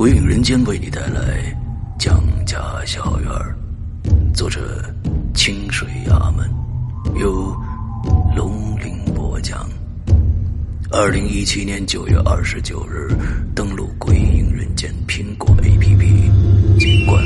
鬼影人间为你带来《蒋家小院》，作者清水衙门，由龙鳞播讲。二零一七年九月二十九日，登录鬼影人间苹果 APP 及官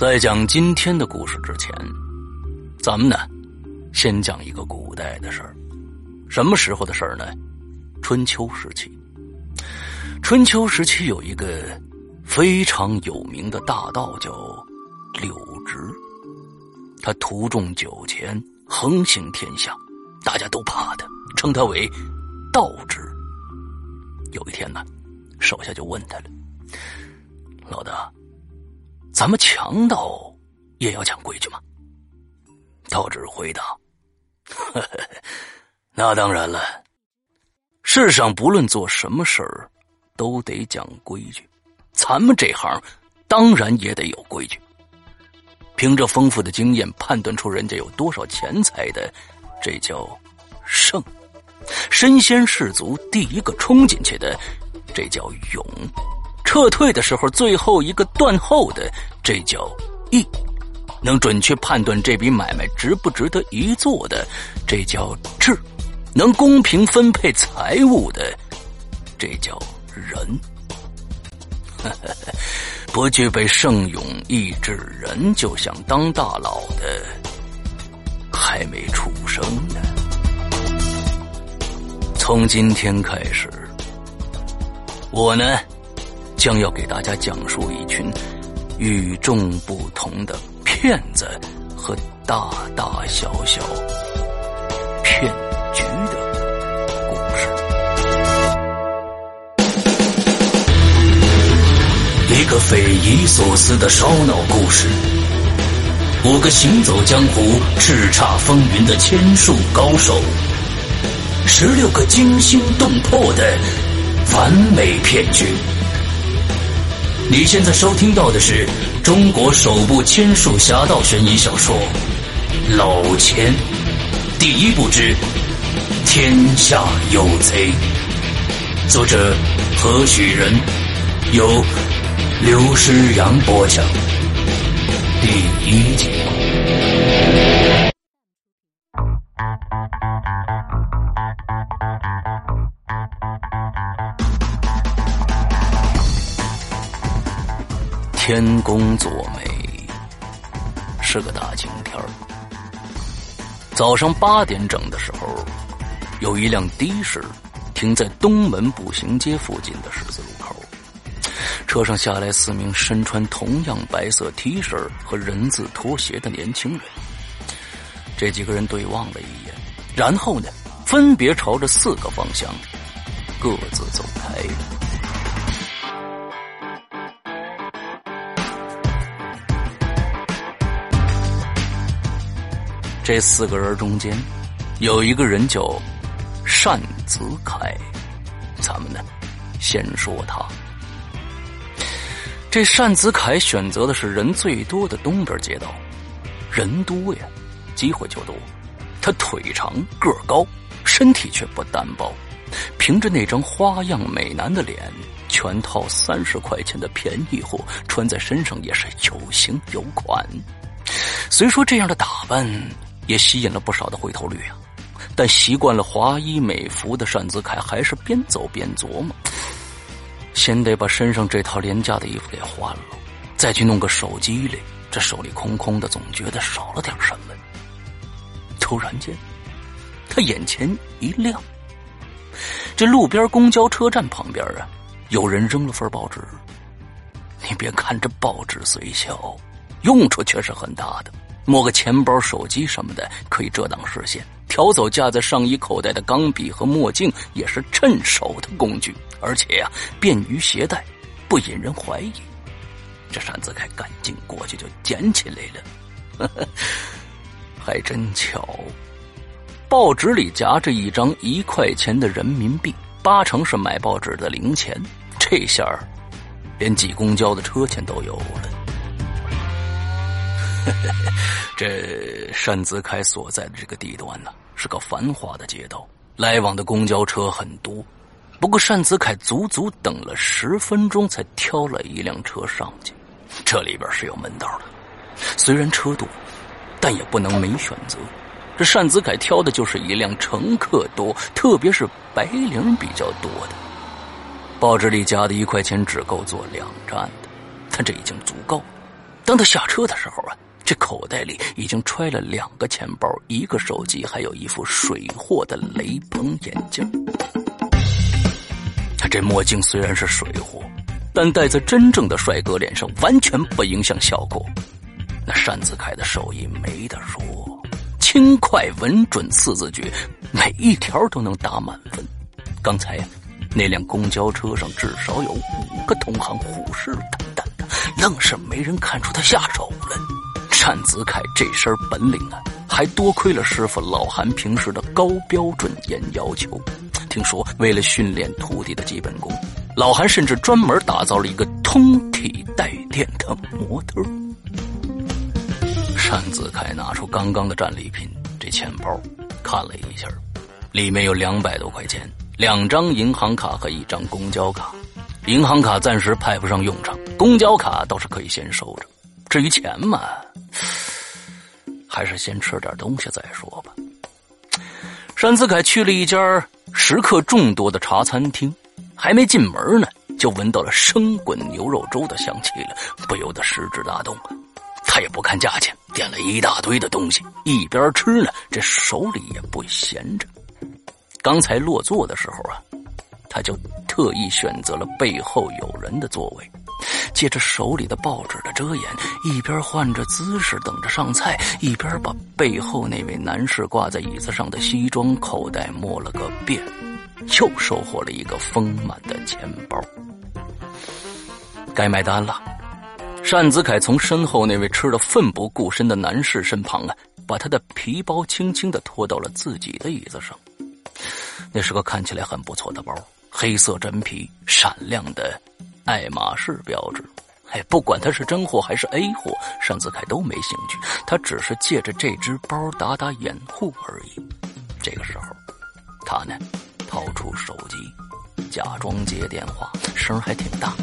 在讲今天的故事之前，咱们呢，先讲一个古代的事儿。什么时候的事儿呢？春秋时期。春秋时期有一个非常有名的大盗叫柳直，他徒重九钱，横行天下，大家都怕他，称他为道直。有一天呢，手下就问他了：“老大。”咱们强盗也要讲规矩吗？道指回答：“呵呵那当然了。世上不论做什么事儿，都得讲规矩。咱们这行当然也得有规矩。凭着丰富的经验判断出人家有多少钱财的，这叫胜；身先士卒，第一个冲进去的，这叫勇。”撤退的时候，最后一个断后的，这叫义；能准确判断这笔买卖值不值得一做的，这叫智；能公平分配财物的，这叫仁。不具备圣勇义智仁，就想当大佬的，还没出生呢。从今天开始，我呢。将要给大家讲述一群与众不同的骗子和大大小小骗局的故事。一个匪夷所思的烧脑故事，五个行走江湖、叱咤风云的千术高手，十六个惊心动魄的完美骗局。你现在收听到的是中国首部千术侠盗悬疑小说《老千》第一部之《天下有贼》，作者何许人？由刘诗阳播讲。第一集。天公作美，是个大晴天。早上八点整的时候，有一辆的士停在东门步行街附近的十字路口。车上下来四名身穿同样白色 T 恤和人字拖鞋的年轻人。这几个人对望了一眼，然后呢，分别朝着四个方向各自走开了。这四个人中间，有一个人叫单子凯，咱们呢，先说他。这单子凯选择的是人最多的东边街道，人多呀，机会就多。他腿长个高，身体却不单薄，凭着那张花样美男的脸，全套三十块钱的便宜货，穿在身上也是有型有款。虽说这样的打扮也吸引了不少的回头率啊，但习惯了华衣美服的单子凯还是边走边琢磨。先得把身上这套廉价的衣服给换了，再去弄个手机里。这手里空空的，总觉得少了点什么。突然间，他眼前一亮。这路边公交车站旁边啊，有人扔了份报纸。你别看这报纸虽小，用处却是很大的。摸个钱包、手机什么的，可以遮挡视线。挑走架在上衣口袋的钢笔和墨镜，也是趁手的工具，而且呀，便于携带，不引人怀疑。这单子凯赶紧过去就捡起来了，还真巧，报纸里夹着一张一块钱的人民币，八成是买报纸的零钱。这下，连挤公交的车钱都有了。这单子凯所在的这个地段呢，是个繁华的街道，来往的公交车很多。不过单子凯足足等了十分钟，才挑了一辆车上去。这里边是有门道的，虽然车多，但也不能没选择。这单子凯挑的就是一辆乘客多，特别是白领比较多的。报纸里夹的一块钱只够坐两站的，但这已经足够了。当他下车的时候啊。这口袋里已经揣了两个钱包、一个手机，还有一副水货的雷朋眼镜。他这墨镜虽然是水货，但戴在真正的帅哥脸上完全不影响效果。那单子凯的手艺没得说，轻快稳准四字诀，每一条都能打满分。刚才呀，那辆公交车上至少有五个同行虎视眈眈的，愣是没人看出他下手了。单子凯这身本领啊，还多亏了师傅老韩平时的高标准严要求。听说为了训练徒弟的基本功，老韩甚至专门打造了一个通体带电的模特。单子凯拿出刚刚的战利品，这钱包看了一下，里面有两百多块钱，两张银行卡和一张公交卡。银行卡暂时派不上用场，公交卡倒是可以先收着。至于钱嘛，还是先吃点东西再说吧。单子凯去了一家食客众多的茶餐厅，还没进门呢，就闻到了生滚牛肉粥的香气了，不由得食指大动啊。他也不看价钱，点了一大堆的东西，一边吃呢，这手里也不闲着。刚才落座的时候啊，他就特意选择了背后有人的座位。借着手里的报纸的遮掩，一边换着姿势等着上菜，一边把背后那位男士挂在椅子上的西装口袋摸了个遍，又收获了一个丰满的钱包。该买单了。单子凯从身后那位吃的奋不顾身的男士身旁啊，把他的皮包轻轻的拖到了自己的椅子上。那是个看起来很不错的包，黑色真皮，闪亮的。爱马仕标志，哎，不管它是真货还是 A 货，单子凯都没兴趣。他只是借着这只包打打掩护而已。这个时候，他呢，掏出手机，假装接电话，声还挺大。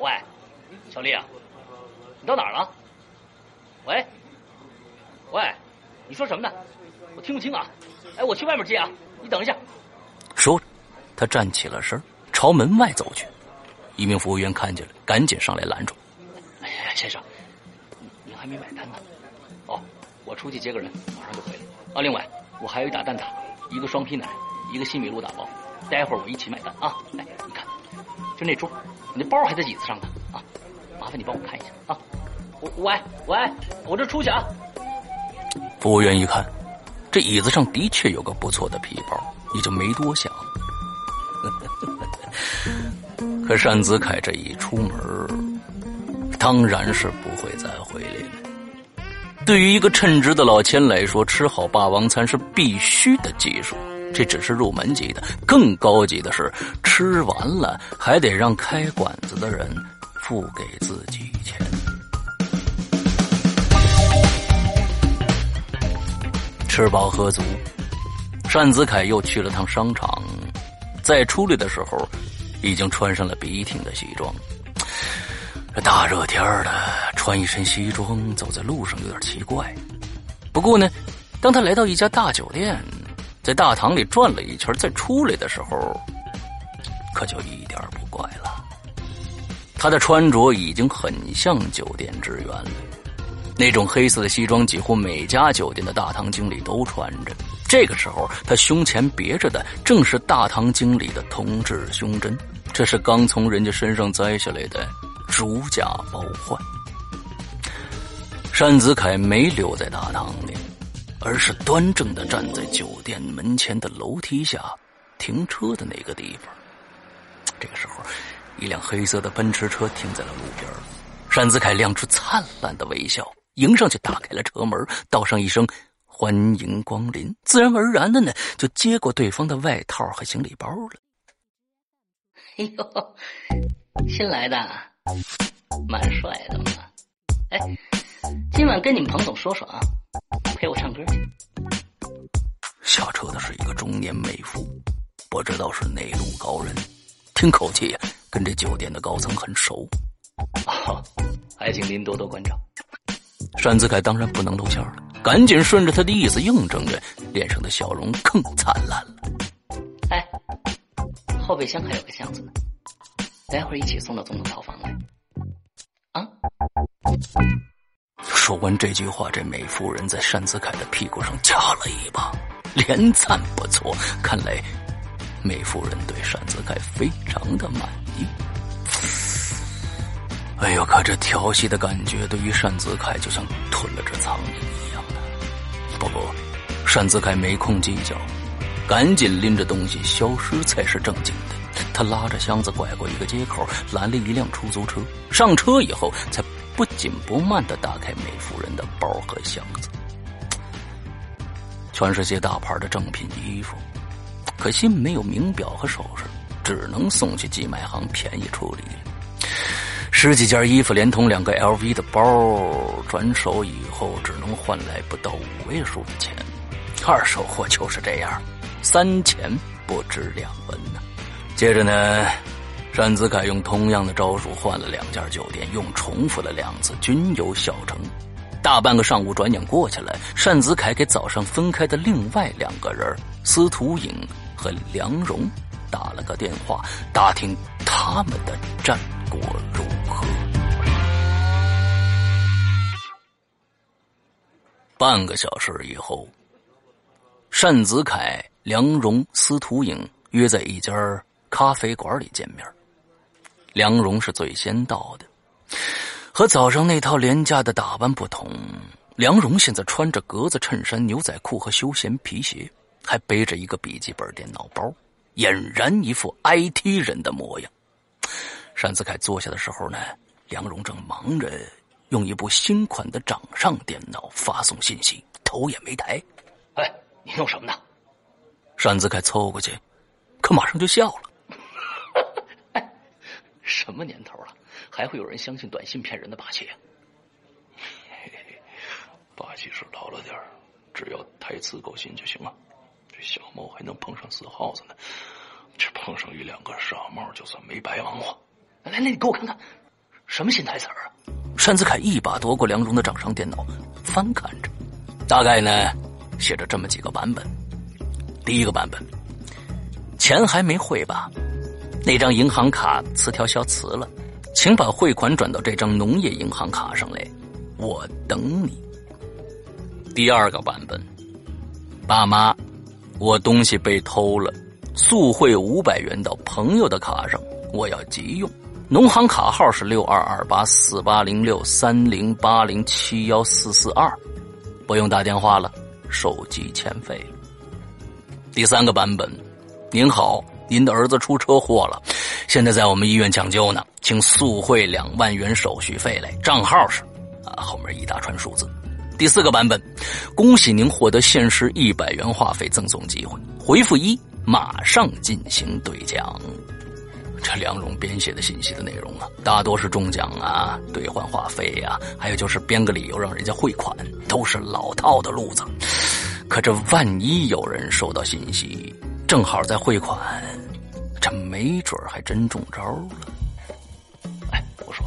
喂，小丽啊，你到哪儿了？喂，喂，你说什么呢？我听不清啊。哎，我去外面接啊，你等一下。说着，他站起了身，朝门外走去。一名服务员看见了，赶紧上来拦住。哎呀，先生，您还没买单呢。哦，我出去接个人，马上就回来。啊，另外我还有一打蛋挞，一个双皮奶，一个西米露打包。待会儿我一起买单啊。哎，你看，就那桌，你那包还在椅子上呢。啊，麻烦你帮我看一下啊。喂喂，我这出去啊。服务员一看，这椅子上的确有个不错的皮包，也就没多想。单子凯这一出门，当然是不会再回来了。对于一个称职的老千来说，吃好霸王餐是必须的技术。这只是入门级的，更高级的是，吃完了还得让开馆子的人付给自己钱。吃饱喝足，单子凯又去了趟商场，在出来的时候，已经穿上了笔挺的西装。这大热天的，穿一身西装走在路上有点奇怪。不过呢，当他来到一家大酒店，在大堂里转了一圈，再出来的时候，可就一点不怪了。他的穿着已经很像酒店职员了，那种黑色的西装，几乎每家酒店的大堂经理都穿着。这个时候，他胸前别着的正是大堂经理的铜制胸针，这是刚从人家身上摘下来的。如假包换，单子凯没留在大堂里，而是端正的站在酒店门前的楼梯下停车的那个地方。这个时候，一辆黑色的奔驰车停在了路边，单子凯亮出灿烂的微笑，迎上去打开了车门，道上一声“欢迎光临”，自然而然的呢，就接过对方的外套和行李包了。哎呦，新来的。蛮帅的嘛，哎，今晚跟你们彭总说说啊，陪我唱歌去。下车的是一个中年美妇，不知道是哪路高人，听口气，跟这酒店的高层很熟。哦，还请您多多关照。单子凯当然不能露馅了，赶紧顺着他的意思应承着，脸上的笑容更灿烂了。后备箱还有个箱子呢。待会儿一起送到总统套房来，啊！说完这句话，这美妇人在单子凯的屁股上掐了一把，连赞不错。看来美妇人对单子凯非常的满意。哎呦，可这调戏的感觉对于单子凯就像吞了只苍蝇一样的。不过单子凯没空计较，赶紧拎着东西消失才是正经的。他拉着箱子拐过一个街口，拦了一辆出租车。上车以后，才不紧不慢的打开美妇人的包和箱子，全是些大牌的正品衣服，可惜没有名表和首饰，只能送去寄卖行便宜处理。十几件衣服连同两个 LV 的包，转手以后只能换来不到五位数的钱。二手货就是这样，三钱不值两文呢。接着呢，单子凯用同样的招数换了两家酒店，用重复了两次，均有小成。大半个上午转眼过去了，单子凯给早上分开的另外两个人司徒颖和梁荣打了个电话，打听他们的战果如何。半个小时以后，单子凯、梁荣、司徒颖约在一家。咖啡馆里见面，梁荣是最先到的。和早上那套廉价的打扮不同，梁荣现在穿着格子衬衫、牛仔裤和休闲皮鞋，还背着一个笔记本电脑包，俨然一副 IT 人的模样。单子凯坐下的时候呢，梁荣正忙着用一部新款的掌上电脑发送信息，头也没抬。哎，你弄什么呢？单子凯凑过去，可马上就笑了。什么年头了，还会有人相信短信骗人的把戏啊？把戏是老了点只要台词够新就行了。这小猫还能碰上死耗子呢，这碰上一两个傻帽，就算没白忙活。来来，你给我看看，什么新台词啊？单子凯一把夺过梁荣的掌上电脑，翻看着，大概呢写着这么几个版本。第一个版本，钱还没汇吧？那张银行卡磁条消磁了，请把汇款转到这张农业银行卡上来，我等你。第二个版本，爸妈，我东西被偷了，速汇五百元到朋友的卡上，我要急用。农行卡号是六二二八四八零六三零八零七幺四四二，不用打电话了，手机欠费。第三个版本，您好。您的儿子出车祸了，现在在我们医院抢救呢，请速汇两万元手续费来，账号是，啊，后面一大串数字。第四个版本，恭喜您获得限时一百元话费赠送机会，回复一，马上进行兑奖。这两种编写的信息的内容啊，大多是中奖啊、兑换话费呀，还有就是编个理由让人家汇款，都是老套的路子。可这万一有人收到信息，正好在汇款，这没准还真中招了。哎，我说，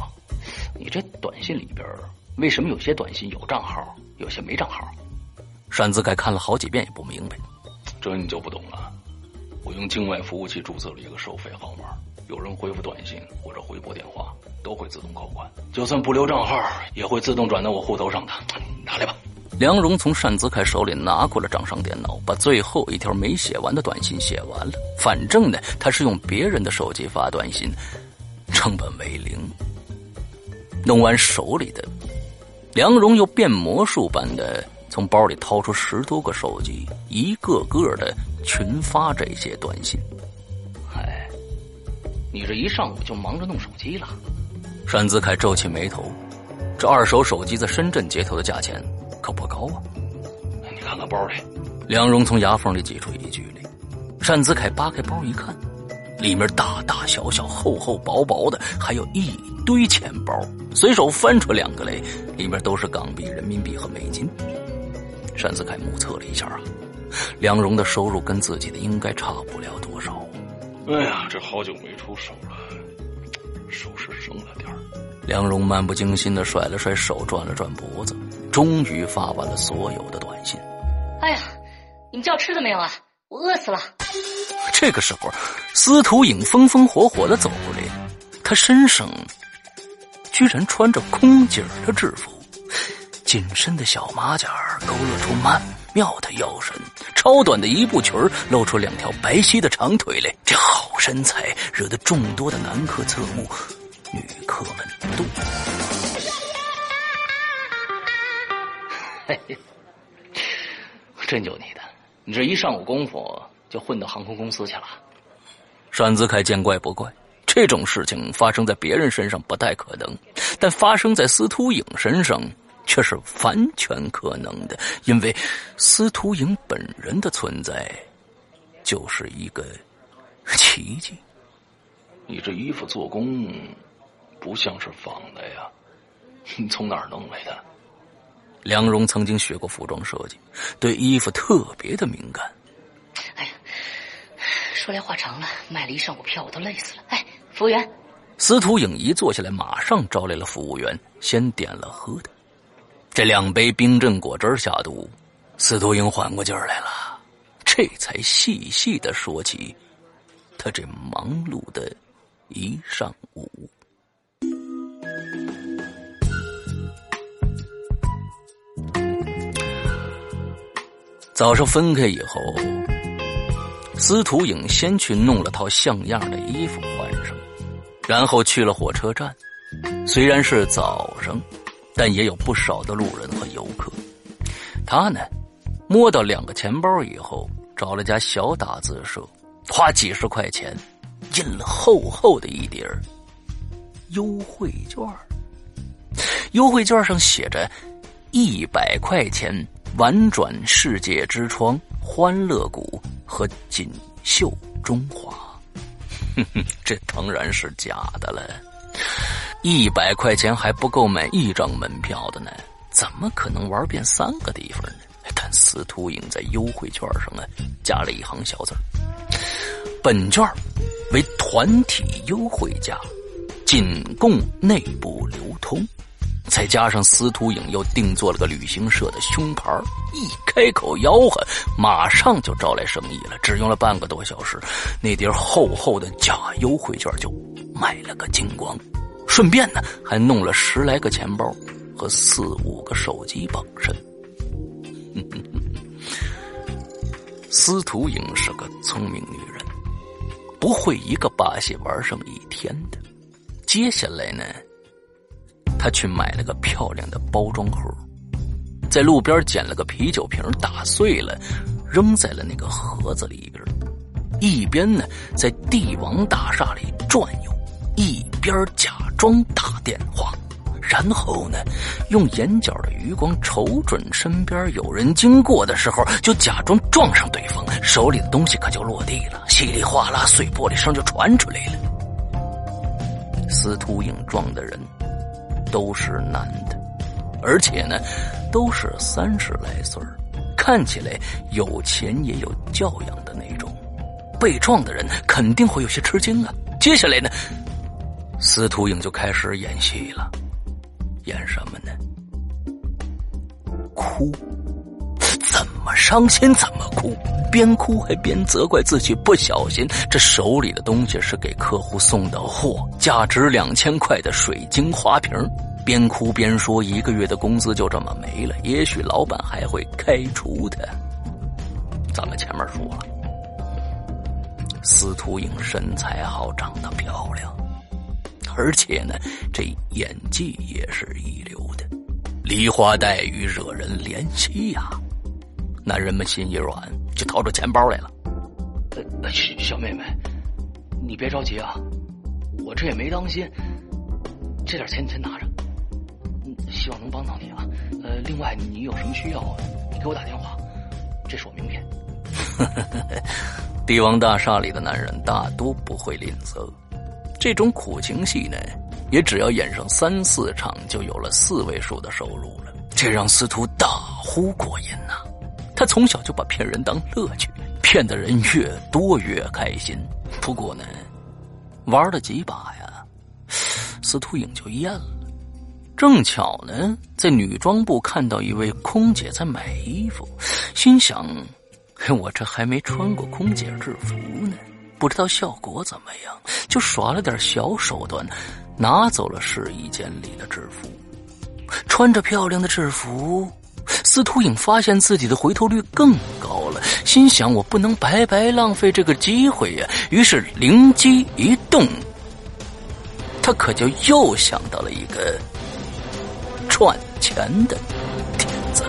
你这短信里边为什么有些短信有账号，有些没账号？单子盖看了好几遍也不明白，这你就不懂了。我用境外服务器注册了一个收费号码。有人回复短信或者回拨电话，都会自动扣款。就算不留账号，也会自动转到我户头上的。梁荣从单子凯手里拿过了掌上电脑，把最后一条没写完的短信写完了。反正呢，他是用别人的手机发短信，成本为零。弄完手里的，梁荣又变魔术般的从包里掏出十多个手机，一个个的群发这些短信。哎你这一上午就忙着弄手机了，单子凯皱起眉头，这二手手机在深圳街头的价钱可不高啊！你看看包里，梁荣从牙缝里挤出一句来。单子凯扒开包一看，里面大大小小、厚厚薄薄的，还有一堆钱包。随手翻出两个来，里面都是港币、人民币和美金。单子凯目测了一下啊，梁荣的收入跟自己的应该差不了多少。哎呀，这好久没出手了，手是生了点儿。梁荣漫不经心的甩了甩手，转了转脖子，终于发完了所有的短信。哎呀，你们叫吃的没有啊？我饿死了。这个时候，司徒影风风火火的走过来，他身上居然穿着空姐的制服，紧身的小马甲勾勒出曼妙的腰身。超短的一步裙露出两条白皙的长腿来，这好身材惹得众多的男客侧目，女客们妒。嘿嘿，真就你的，你这一上午功夫就混到航空公司去了。单子凯见怪不怪，这种事情发生在别人身上不太可能，但发生在司徒影身上。却是完全可能的，因为司徒影本人的存在就是一个奇迹。你这衣服做工不像是仿的呀，你从哪儿弄来的？梁荣曾经学过服装设计，对衣服特别的敏感。哎呀，说来话长了，卖了一上午票，我都累死了。哎，服务员，司徒影一坐下来，马上招来了服务员，先点了喝的。这两杯冰镇果汁下肚，司徒英缓过劲儿来了，这才细细的说起他这忙碌的一上午。早上分开以后，司徒影先去弄了套像样的衣服换上，然后去了火车站。虽然是早上。但也有不少的路人和游客。他呢，摸到两个钱包以后，找了家小打字社，花几十块钱，印了厚厚的一叠优惠券。优惠券上写着“一百块钱玩转世界之窗、欢乐谷和锦绣中华”。哼哼，这当然是假的了。一百块钱还不够买一张门票的呢，怎么可能玩遍三个地方呢？但司徒影在优惠券上啊，加了一行小字本券为团体优惠价，仅供内部流通。”再加上司徒影又定做了个旅行社的胸牌一开口吆喝，马上就招来生意了。只用了半个多小时，那叠厚厚的假优惠券就卖了个精光。顺便呢，还弄了十来个钱包和四五个手机傍身。司徒影是个聪明女人，不会一个把戏玩上一天的。接下来呢，他去买了个漂亮的包装盒，在路边捡了个啤酒瓶，打碎了，扔在了那个盒子里边，一边呢在帝王大厦里转悠。一边假装打电话，然后呢，用眼角的余光瞅准身边有人经过的时候，就假装撞上对方，手里的东西可就落地了，稀里哗啦碎玻璃声就传出来了。司徒影撞的人都是男的，而且呢，都是三十来岁看起来有钱也有教养的那种。被撞的人肯定会有些吃惊啊。接下来呢，司徒影就开始演戏了。演什么呢？哭，怎么伤心怎么哭，边哭还边责怪自己不小心。这手里的东西是给客户送的货，价值两千块的水晶花瓶。边哭边说：“一个月的工资就这么没了，也许老板还会开除他。”咱们前面说了，司徒影身材好，长得漂亮。而且呢，这演技也是一流的，梨花带雨，惹人怜惜呀。男人们心一软，就掏出钱包来了。呃，小妹妹，你别着急啊，我这也没当心，这点钱你先拿着，希望能帮到你啊。呃，另外你有什么需要，你给我打电话，这是我名片。帝王大厦里的男人大多不会吝啬。这种苦情戏呢，也只要演上三四场，就有了四位数的收入了。这让司徒大呼过瘾呐！从小就把骗人当乐趣，骗的人越多越开心。不过呢，玩了几把呀，司徒影就厌了。正巧呢，在女装部看到一位空姐在买衣服，心想：我这还没穿过空姐制服呢。不知道效果怎么样，就耍了点小手段，拿走了试衣间里的制服。穿着漂亮的制服，司徒影发现自己的回头率更高了，心想我不能白白浪费这个机会呀。于是灵机一动，他可就又想到了一个赚钱的点子。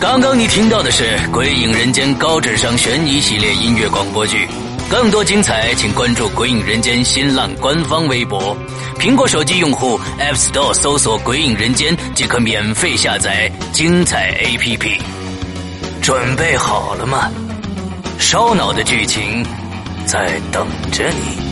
刚刚你听到的是《鬼影人间》高智商悬疑系列音乐广播剧，更多精彩，请关注《鬼影人间》新浪官方微博。苹果手机用户 App Store 搜索“鬼影人间”即可免费下载精彩 APP。准备好了吗？烧脑的剧情在等着你。